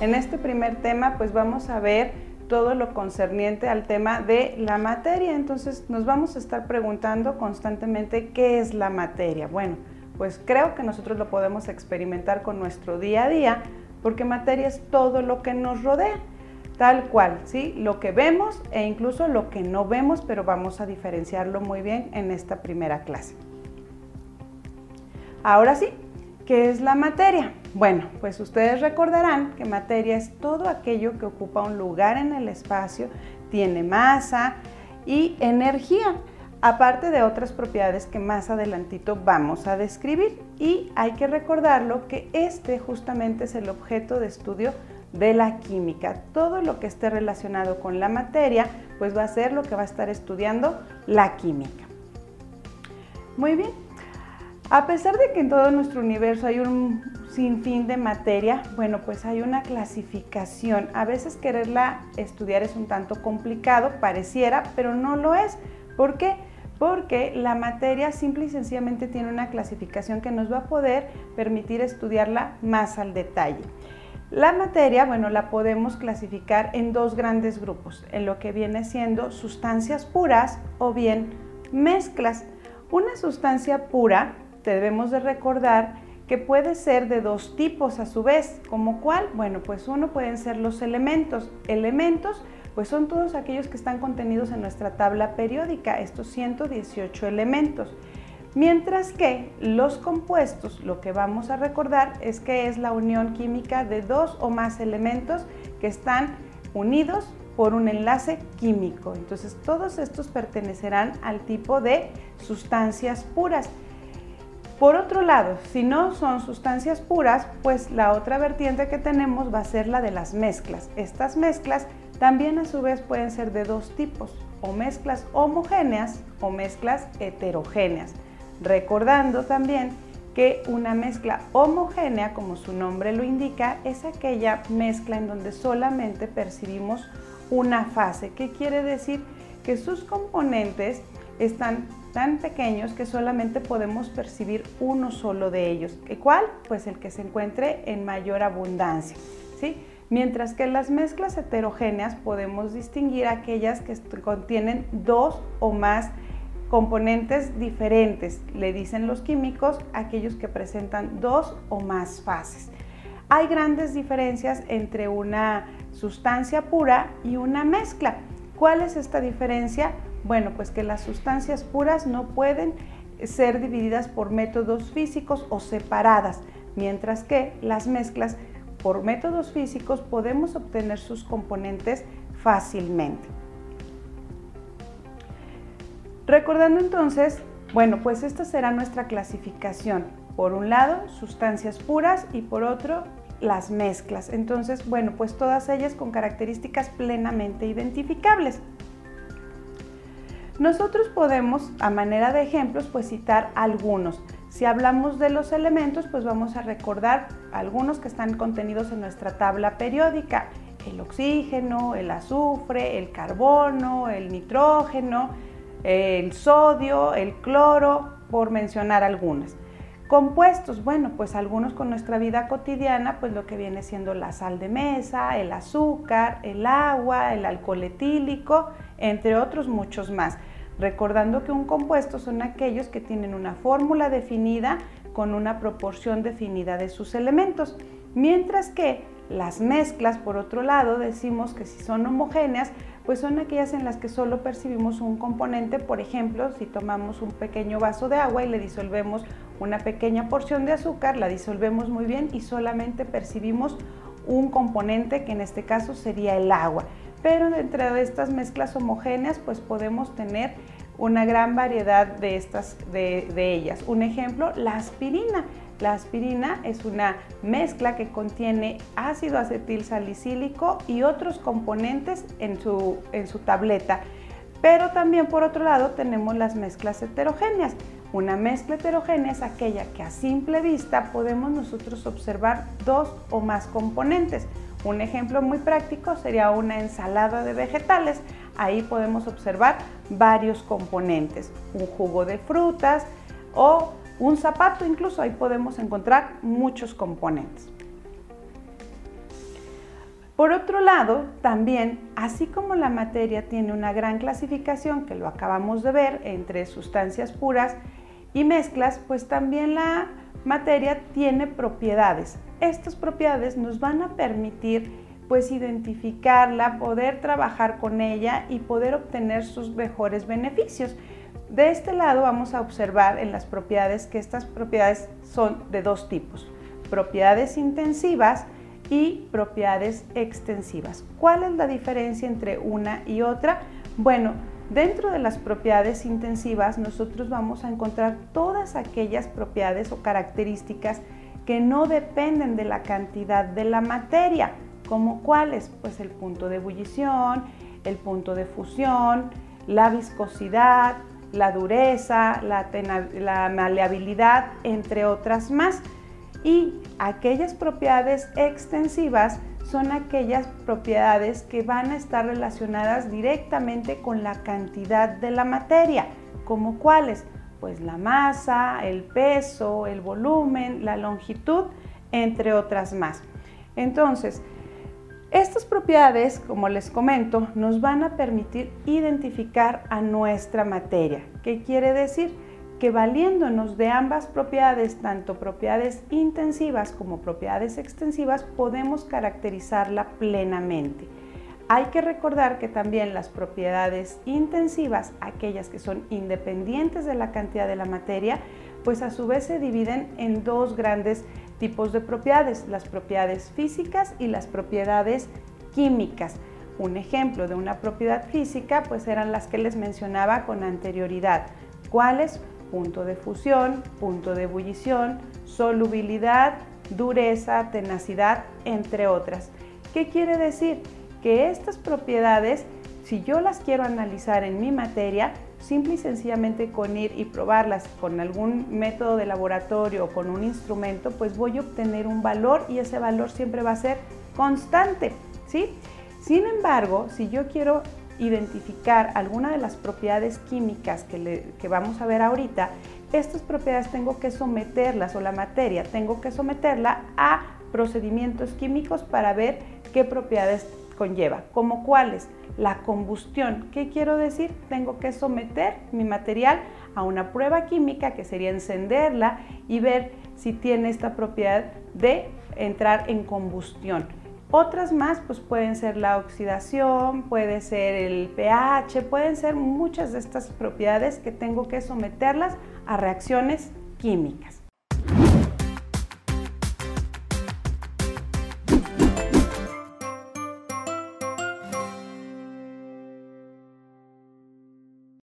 En este primer tema pues vamos a ver todo lo concerniente al tema de la materia. Entonces nos vamos a estar preguntando constantemente qué es la materia. Bueno, pues creo que nosotros lo podemos experimentar con nuestro día a día porque materia es todo lo que nos rodea, tal cual, ¿sí? Lo que vemos e incluso lo que no vemos, pero vamos a diferenciarlo muy bien en esta primera clase. Ahora sí, ¿qué es la materia? Bueno, pues ustedes recordarán que materia es todo aquello que ocupa un lugar en el espacio, tiene masa y energía, aparte de otras propiedades que más adelantito vamos a describir. Y hay que recordarlo que este justamente es el objeto de estudio de la química. Todo lo que esté relacionado con la materia, pues va a ser lo que va a estar estudiando la química. Muy bien. A pesar de que en todo nuestro universo hay un sinfín de materia, bueno, pues hay una clasificación. A veces quererla estudiar es un tanto complicado, pareciera, pero no lo es. ¿Por qué? Porque la materia simple y sencillamente tiene una clasificación que nos va a poder permitir estudiarla más al detalle. La materia, bueno, la podemos clasificar en dos grandes grupos, en lo que viene siendo sustancias puras o bien mezclas. Una sustancia pura, debemos de recordar, que puede ser de dos tipos a su vez, como cuál, bueno, pues uno pueden ser los elementos. Elementos, pues son todos aquellos que están contenidos en nuestra tabla periódica, estos 118 elementos. Mientras que los compuestos, lo que vamos a recordar es que es la unión química de dos o más elementos que están unidos por un enlace químico. Entonces todos estos pertenecerán al tipo de sustancias puras. Por otro lado, si no son sustancias puras, pues la otra vertiente que tenemos va a ser la de las mezclas. Estas mezclas también a su vez pueden ser de dos tipos, o mezclas homogéneas o mezclas heterogéneas. Recordando también que una mezcla homogénea, como su nombre lo indica, es aquella mezcla en donde solamente percibimos una fase. ¿Qué quiere decir? Que sus componentes están tan pequeños que solamente podemos percibir uno solo de ellos. ¿Cuál? Pues el que se encuentre en mayor abundancia. ¿sí? Mientras que las mezclas heterogéneas podemos distinguir aquellas que contienen dos o más componentes diferentes, le dicen los químicos, aquellos que presentan dos o más fases. Hay grandes diferencias entre una sustancia pura y una mezcla. ¿Cuál es esta diferencia? Bueno, pues que las sustancias puras no pueden ser divididas por métodos físicos o separadas, mientras que las mezclas por métodos físicos podemos obtener sus componentes fácilmente. Recordando entonces, bueno, pues esta será nuestra clasificación. Por un lado, sustancias puras y por otro, las mezclas. Entonces, bueno, pues todas ellas con características plenamente identificables. Nosotros podemos, a manera de ejemplos, pues citar algunos. Si hablamos de los elementos, pues vamos a recordar algunos que están contenidos en nuestra tabla periódica. El oxígeno, el azufre, el carbono, el nitrógeno, el sodio, el cloro, por mencionar algunas. Compuestos, bueno, pues algunos con nuestra vida cotidiana, pues lo que viene siendo la sal de mesa, el azúcar, el agua, el alcohol etílico, entre otros muchos más. Recordando que un compuesto son aquellos que tienen una fórmula definida con una proporción definida de sus elementos, mientras que las mezclas, por otro lado, decimos que si son homogéneas, pues son aquellas en las que solo percibimos un componente, por ejemplo, si tomamos un pequeño vaso de agua y le disolvemos una pequeña porción de azúcar, la disolvemos muy bien y solamente percibimos un componente que en este caso sería el agua pero dentro de estas mezclas homogéneas pues podemos tener una gran variedad de, estas, de, ellas. Un ejemplo, la aspirina. La aspirina es una mezcla que contiene ácido acetil salicílico y otros componentes en su, en su tableta. Pero también por otro lado tenemos las mezclas heterogéneas. Una mezcla heterogénea es aquella que a simple vista podemos nosotros observar dos o más componentes. Un ejemplo muy práctico sería una ensalada de vegetales. Ahí podemos observar varios componentes, un jugo de frutas o un zapato, incluso ahí podemos encontrar muchos componentes. Por otro lado, también, así como la materia tiene una gran clasificación, que lo acabamos de ver, entre sustancias puras y mezclas, pues también la materia tiene propiedades. Estas propiedades nos van a permitir pues identificarla, poder trabajar con ella y poder obtener sus mejores beneficios. De este lado vamos a observar en las propiedades que estas propiedades son de dos tipos, propiedades intensivas, y propiedades extensivas. ¿Cuál es la diferencia entre una y otra? Bueno, dentro de las propiedades intensivas nosotros vamos a encontrar todas aquellas propiedades o características que no dependen de la cantidad de la materia, como cuáles, pues el punto de ebullición, el punto de fusión, la viscosidad, la dureza, la, la maleabilidad, entre otras más. Y aquellas propiedades extensivas son aquellas propiedades que van a estar relacionadas directamente con la cantidad de la materia, como cuáles, pues la masa, el peso, el volumen, la longitud, entre otras más. Entonces, estas propiedades, como les comento, nos van a permitir identificar a nuestra materia. ¿Qué quiere decir? Que valiéndonos de ambas propiedades, tanto propiedades intensivas como propiedades extensivas, podemos caracterizarla plenamente. Hay que recordar que también las propiedades intensivas, aquellas que son independientes de la cantidad de la materia, pues a su vez se dividen en dos grandes tipos de propiedades, las propiedades físicas y las propiedades químicas. Un ejemplo de una propiedad física pues eran las que les mencionaba con anterioridad. ¿Cuáles? Punto de fusión, punto de ebullición, solubilidad, dureza, tenacidad, entre otras. ¿Qué quiere decir? Que estas propiedades, si yo las quiero analizar en mi materia, simple y sencillamente con ir y probarlas con algún método de laboratorio o con un instrumento, pues voy a obtener un valor y ese valor siempre va a ser constante, ¿sí? Sin embargo, si yo quiero identificar alguna de las propiedades químicas que, vamos a ver ahorita, estas propiedades tengo que someterlas o la materia tengo que someterla a procedimientos químicos para ver qué propiedades conlleva, como cuáles. La combustión, ¿qué quiero decir? Tengo que someter mi material a una prueba química que sería encenderla y ver si tiene esta propiedad de entrar en combustión. Otras más pues pueden ser la oxidación, puede ser el pH, pueden ser muchas de estas propiedades que tengo que someterlas a reacciones químicas.